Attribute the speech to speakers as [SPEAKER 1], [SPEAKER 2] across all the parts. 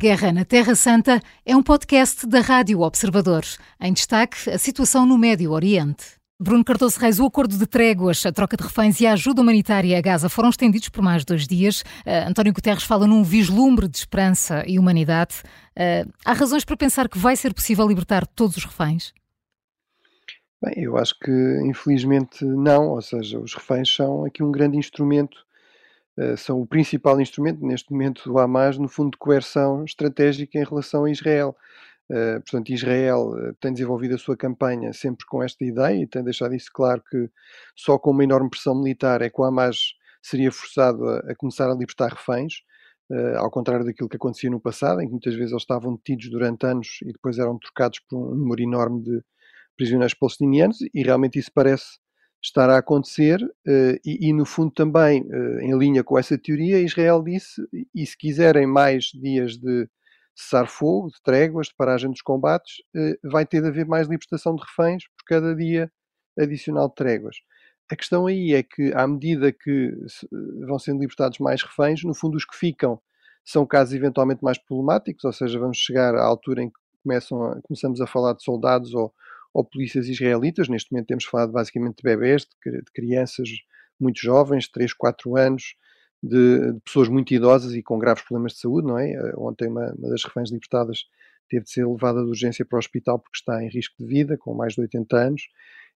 [SPEAKER 1] Guerra na Terra Santa é um podcast da Rádio Observador. Em destaque, a situação no Médio Oriente. Bruno Cardoso Reis, o acordo de tréguas, a troca de reféns e a ajuda humanitária a Gaza foram estendidos por mais dois dias. Uh, António Guterres fala num vislumbre de esperança e humanidade. Uh, há razões para pensar que vai ser possível libertar todos os reféns?
[SPEAKER 2] Bem, eu acho que infelizmente não, ou seja, os reféns são aqui um grande instrumento são o principal instrumento, neste momento, do Hamas, no fundo, de coerção estratégica em relação a Israel. Uh, portanto, Israel uh, tem desenvolvido a sua campanha sempre com esta ideia e tem deixado isso claro que só com uma enorme pressão militar é que o Hamas seria forçado a, a começar a libertar reféns, uh, ao contrário daquilo que acontecia no passado, em que muitas vezes eles estavam detidos durante anos e depois eram trocados por um número enorme de prisioneiros palestinianos, e realmente isso parece estar a acontecer uh, e, e, no fundo também uh, em linha com essa teoria Israel disse e se quiserem mais dias de cessar-fogo, de tréguas, de paragem dos combates uh, vai ter de haver mais libertação de reféns por cada dia adicional de tréguas. A questão aí é que à medida que vão sendo libertados mais reféns, no fundo os que ficam são casos eventualmente mais problemáticos, ou seja, vamos chegar à altura em que começam a, começamos a falar de soldados ou ou polícias israelitas. Neste momento temos falado basicamente de bebés, de, crianças muito jovens, 3, 4 anos, de, de, pessoas muito idosas e com graves problemas de saúde, não é? Eh, ontem uma, uma, das reféns libertadas teve de ser levada de urgência para o hospital porque está em risco de vida, com mais de 80 anos,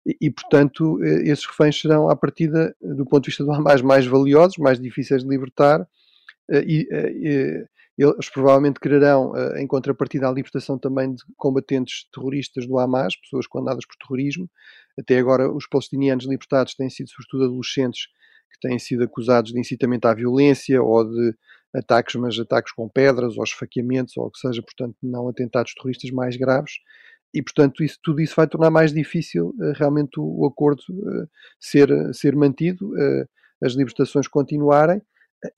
[SPEAKER 2] e, e portanto eh, esses reféns serão, à partida, do ponto de vista do Hamas, mais valiosos, mais difíceis de libertar, eh, e, eles provavelmente quererão, eh, em contrapartida, a libertação também de combatentes terroristas do Hamas, pessoas condenadas por terrorismo. Até agora, os palestinianos libertados têm sido, sobretudo, adolescentes que têm sido acusados de incitamento à violência ou de ataques, mas ataques com pedras ou esfaqueamentos ou o que seja, portanto, não atentados terroristas mais graves. E, portanto, isso, tudo isso vai tornar mais difícil uh, realmente o, acordo uh, ser, ser mantido, as libertações continuarem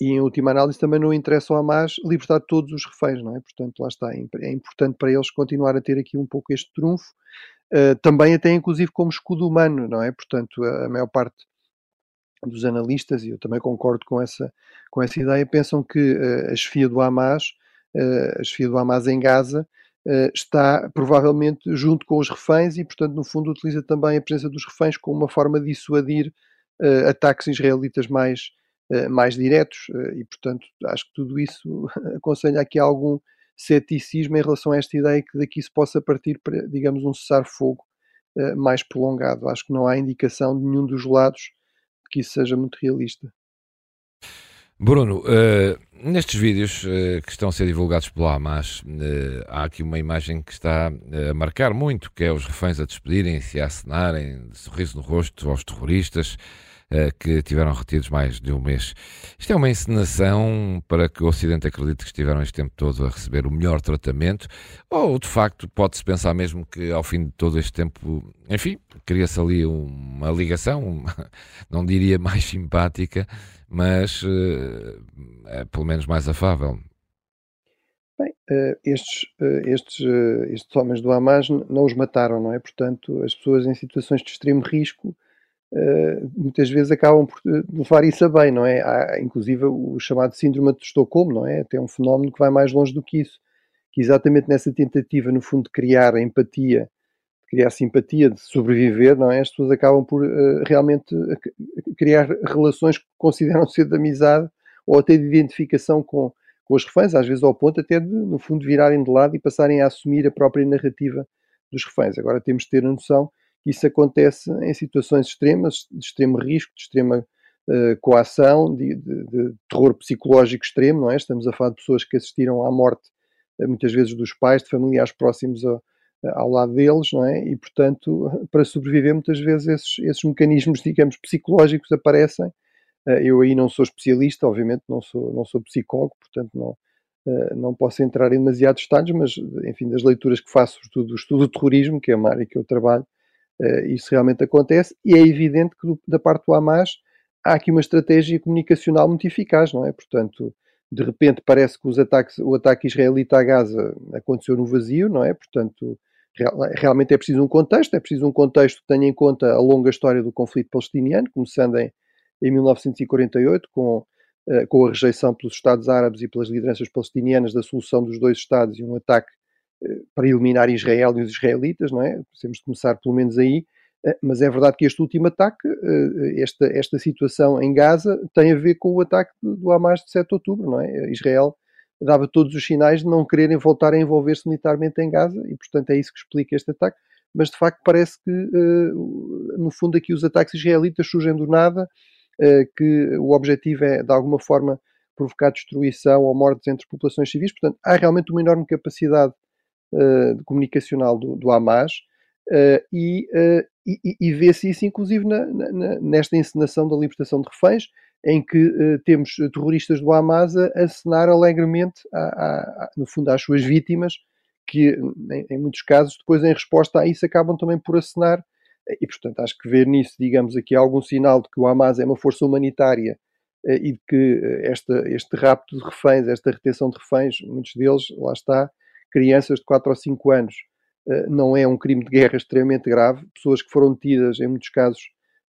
[SPEAKER 2] e em última análise também não interessa ao Hamas libertar todos os reféns, não é? Portanto, lá está, é, é importante para eles continuar a ter aqui um pouco este trunfo, uh, também até inclusive como escudo humano, não é? Portanto, a, a, maior parte dos analistas, e eu também concordo com essa, com essa ideia, pensam que uh, a chefia do Hamas, uh, a chefia do Hamas em Gaza, está provavelmente junto com os reféns e, portanto, no fundo utiliza também a presença dos reféns como uma forma de dissuadir ataques israelitas mais mais diretos eh, e, portanto, acho que tudo isso aconselha aqui algum ceticismo em relação a esta ideia que daqui se possa partir para, digamos, um cessar-fogo eh, mais prolongado. Acho que não há indicação de nenhum dos lados de que isso seja muito realista.
[SPEAKER 3] Bruno, uh, nestes vídeos uh, que estão a ser divulgados pelo Hamas, uh, há aqui uma imagem que está a marcar muito, que é os reféns a despedirem-se, a acenarem, sorriso no rosto aos terroristas. Eh, que tiveram retidos mais de um mês. Isto é uma encenação para que o Ocidente acredite que estiveram este tempo todo a receber o melhor tratamento, ou de facto pode-se pensar mesmo que ao fim de todo este tempo, enfim, cria-se ali uma ligação, não diria mais simpática, mas é, pelo menos mais afável.
[SPEAKER 2] Bem, estes, estes, estes homens do Hamas não os mataram, não é? Portanto, as pessoas em situações de extremo risco Uh, muitas vezes acabam por eh, levar isso a bem, não é? Há, inclusive o chamado síndrome de Estocolmo, não é? Até um fenómeno que vai mais longe do que isso, que exatamente nessa tentativa, no fundo, de criar a empatia, de criar simpatia, de sobreviver, não é? As pessoas acabam por uh, realmente criar relações que consideram ser de amizade ou até de identificação com, com os reféns, às vezes ao ponto até de, no fundo, virarem de lado e passarem a assumir a própria narrativa dos reféns. Agora temos de ter a noção isso acontece em situações extremas, de extremo risco, de extrema uh, coação, de, de, de, terror psicológico extremo, não é? Estamos a falar de pessoas que assistiram à morte, uh, muitas vezes dos pais, de familiares próximos a, ao lado deles, não é? E, portanto, para sobreviver, muitas vezes esses, esses mecanismos, digamos, psicológicos aparecem. Eu aí não sou especialista, obviamente, não sou, não sou psicólogo, portanto, não, não posso entrar em demasiados detalhes, mas, enfim, das leituras que faço, sobretudo do estudo do terrorismo, que é uma área que eu trabalho, Uh, isso realmente acontece e é evidente que do, da parte do Hamas há aqui uma estratégia comunicacional muito eficaz, não é? Portanto, de repente parece que os ataques, o ataque israelita a Gaza aconteceu no vazio, não é? Portanto, real, realmente é preciso um contexto, é preciso um contexto que tenha em conta a longa história do conflito palestiniano, começando em, em 1948 com, com a rejeição pelos Estados Árabes e pelas lideranças palestinianas da solução dos dois Estados e um ataque para eliminar Israel e os israelitas, não é? De começar pelo menos aí. Mas é verdade que este último ataque, esta, esta situação em Gaza, tem a ver com o ataque do Hamas de 7 de outubro, não é? Israel dava todos os sinais de não quererem voltar a envolver-se militarmente em Gaza e, portanto, é isso que explica este ataque. Mas, de facto, parece que, no fundo, aqui os ataques israelitas surgem do nada, que o objetivo é, de alguma forma, provocar destruição ou mortes entre populações civis. Portanto, há realmente uma enorme capacidade comunicacional do, do Hamas e, e, e vê-se isso, inclusive, na, na, nesta encenação da libertação de reféns, em que uh, temos terroristas do Hamas a acenar alegremente, a, a, a, no fundo, às suas vítimas, que em, em, muitos casos, depois, em resposta a isso, acabam também por acenar. E, portanto, acho que ver nisso, digamos, aqui algum sinal de que o Hamas é uma força humanitária uh, e de que uh, esta, este rapto de reféns, esta retenção de reféns, muitos deles, lá está, crianças de 4 ou 5 anos, não é um crime de guerra extremamente grave. Pessoas que foram detidas, em muitos casos,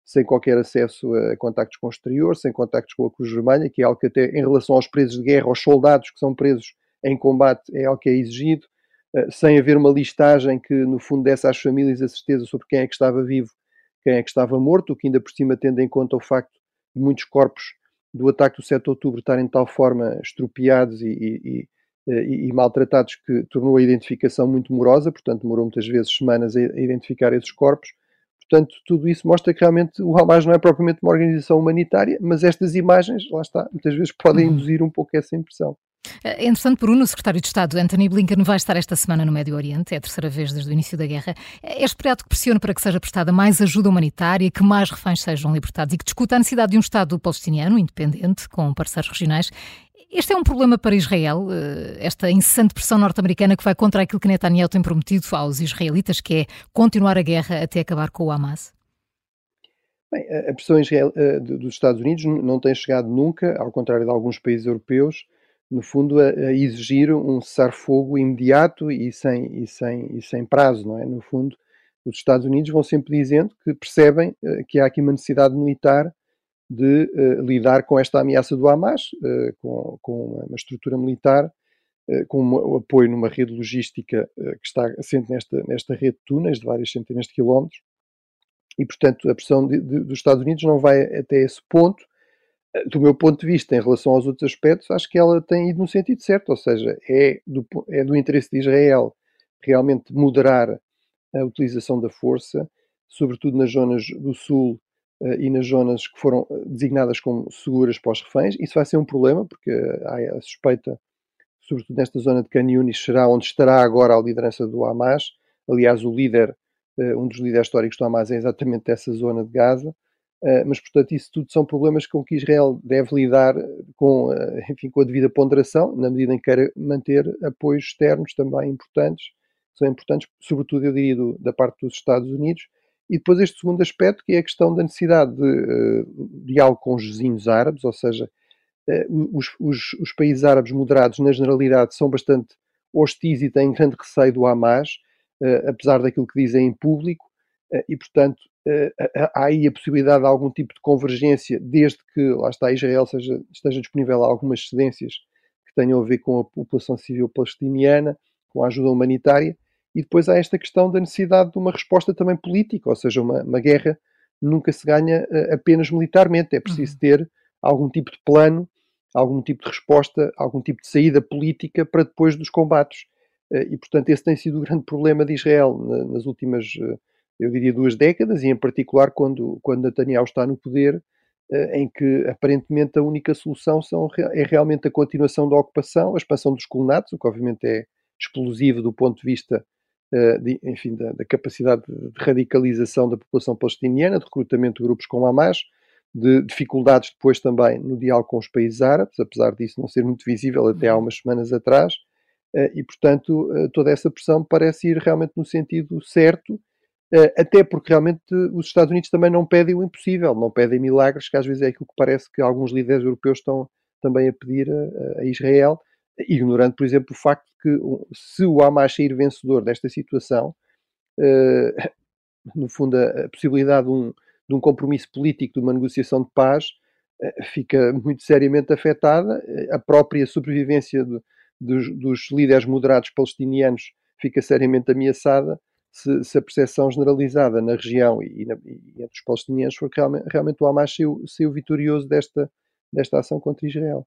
[SPEAKER 2] sem qualquer acesso a contactos com o exterior, sem contactos com a Cruz Vermelha, que é algo que até em relação aos presos de guerra, aos soldados que são presos em combate, é algo que é exigido, eh, sem haver uma listagem que no fundo desse às famílias a certeza sobre quem é que estava vivo, quem é que estava morto, o que ainda por cima tendo em conta o facto de muitos corpos do ataque do 7 de outubro estarem de tal forma estropiados e, e, eh, e, e, maltratados que tornou a identificação muito morosa, portanto demorou muitas vezes semanas a identificar esses corpos, Portanto, tudo isso mostra que realmente o Hamas não é propriamente uma organização humanitária, mas estas imagens, lá está, muitas vezes podem uhum. induzir um pouco essa impressão.
[SPEAKER 1] É Entretanto, Bruno, o secretário de Estado Anthony Blinken vai estar esta semana no Médio Oriente, é a terceira vez desde o início da guerra. É esperado que pressione para que seja prestada mais ajuda humanitária, que mais reféns sejam libertados e que discuta a necessidade de um Estado palestiniano independente, com parceiros regionais. Este é um problema para Israel, eh, esta incessante pressão norte-americana que vai contra aquilo que Netanyahu tem prometido aos israelitas, que é continuar a guerra até acabar com o Hamas?
[SPEAKER 2] Bem, a pressão Israel, eh, dos Estados Unidos não tem chegado nunca, ao contrário de alguns países europeus, no fundo, a, a exigir um cessar-fogo imediato e sem, e, sem, e sem prazo, não é? No fundo, os Estados Unidos vão sempre dizendo que percebem eh, que há aqui uma necessidade militar de uh, lidar com esta ameaça do Hamas, uh, com, com, uma estrutura militar, uh, com o apoio numa rede logística que está assente nesta, nesta rede de túneis de várias centenas de quilómetros. E, portanto, a pressão de, de, dos Estados Unidos não vai até esse ponto. Do meu ponto de vista, em relação aos outros aspectos, acho que ela tem ido no sentido certo, ou seja, é do, é do interesse de Israel realmente moderar a utilização da força, sobretudo nas zonas do sul e nas zonas que foram eh, designadas como seguras para os reféns. Isso vai ser um problema, porque há a suspeita, sobretudo nesta zona de Can Yunis, será onde estará agora a liderança do Hamas. Aliás, o líder, uh, um dos líderes históricos do Hamas é exatamente dessa zona de Gaza. Mas, portanto, isso tudo são problemas com que Israel deve lidar com, enfim, com a devida ponderação, na medida em que quer manter apoios externos também importantes, são importantes, sobretudo, eu diria, do, da parte dos Estados Unidos, e depois este segundo aspecto, que é a questão da necessidade de uh, diálogo com os vizinhos árabes, ou seja, uh, os, os, os, países árabes moderados, na generalidade, são bastante hostis e têm grande receio do Hamas, uh, apesar daquilo que dizem em público, e, portanto, há aí a possibilidade de algum tipo de convergência, desde que, lá está, Israel seja, esteja disponível a algumas cedências que tenham a ver com a população civil palestiniana, com a ajuda humanitária, e depois há esta questão da necessidade de uma resposta também política, ou seja, uma, uma guerra nunca se ganha uh, apenas militarmente, é preciso uhum. ter algum tipo de plano, algum tipo de resposta, algum tipo de saída política para depois dos combates. Uh, e, portanto, esse tem sido o grande problema de Israel na, nas últimas, uh, eu diria, duas décadas, e em particular quando, quando Netanyahu está no poder, em que aparentemente a única solução são, é realmente a continuação da ocupação, a expansão dos colonatos, o que obviamente é explosivo do ponto de vista eh, de, enfim, da, da, capacidade de radicalização da população palestiniana, de recrutamento de grupos como Hamas, de dificuldades depois também no diálogo com os países árabes, apesar disso não ser muito visível até há uhum. umas semanas atrás, eh, e portanto eh, toda essa pressão parece ir realmente no sentido certo, até porque realmente os Estados Unidos também não pedem o impossível, não pedem milagres, que às vezes é aquilo que parece que alguns líderes europeus estão também a pedir a, a Israel, ignorando, por exemplo, o facto de que se o Hamas sair vencedor desta situação, uh, no fundo, a, possibilidade de um, de um, compromisso político, de uma negociação de paz, fica muito seriamente afetada, a própria sobrevivência de, dos, dos, líderes moderados palestinianos fica seriamente ameaçada se, se a percepção generalizada na região e, na, e, entre os palestinianos for que realmente, realmente o Hamas saiu, saiu vitorioso desta, desta ação contra Israel.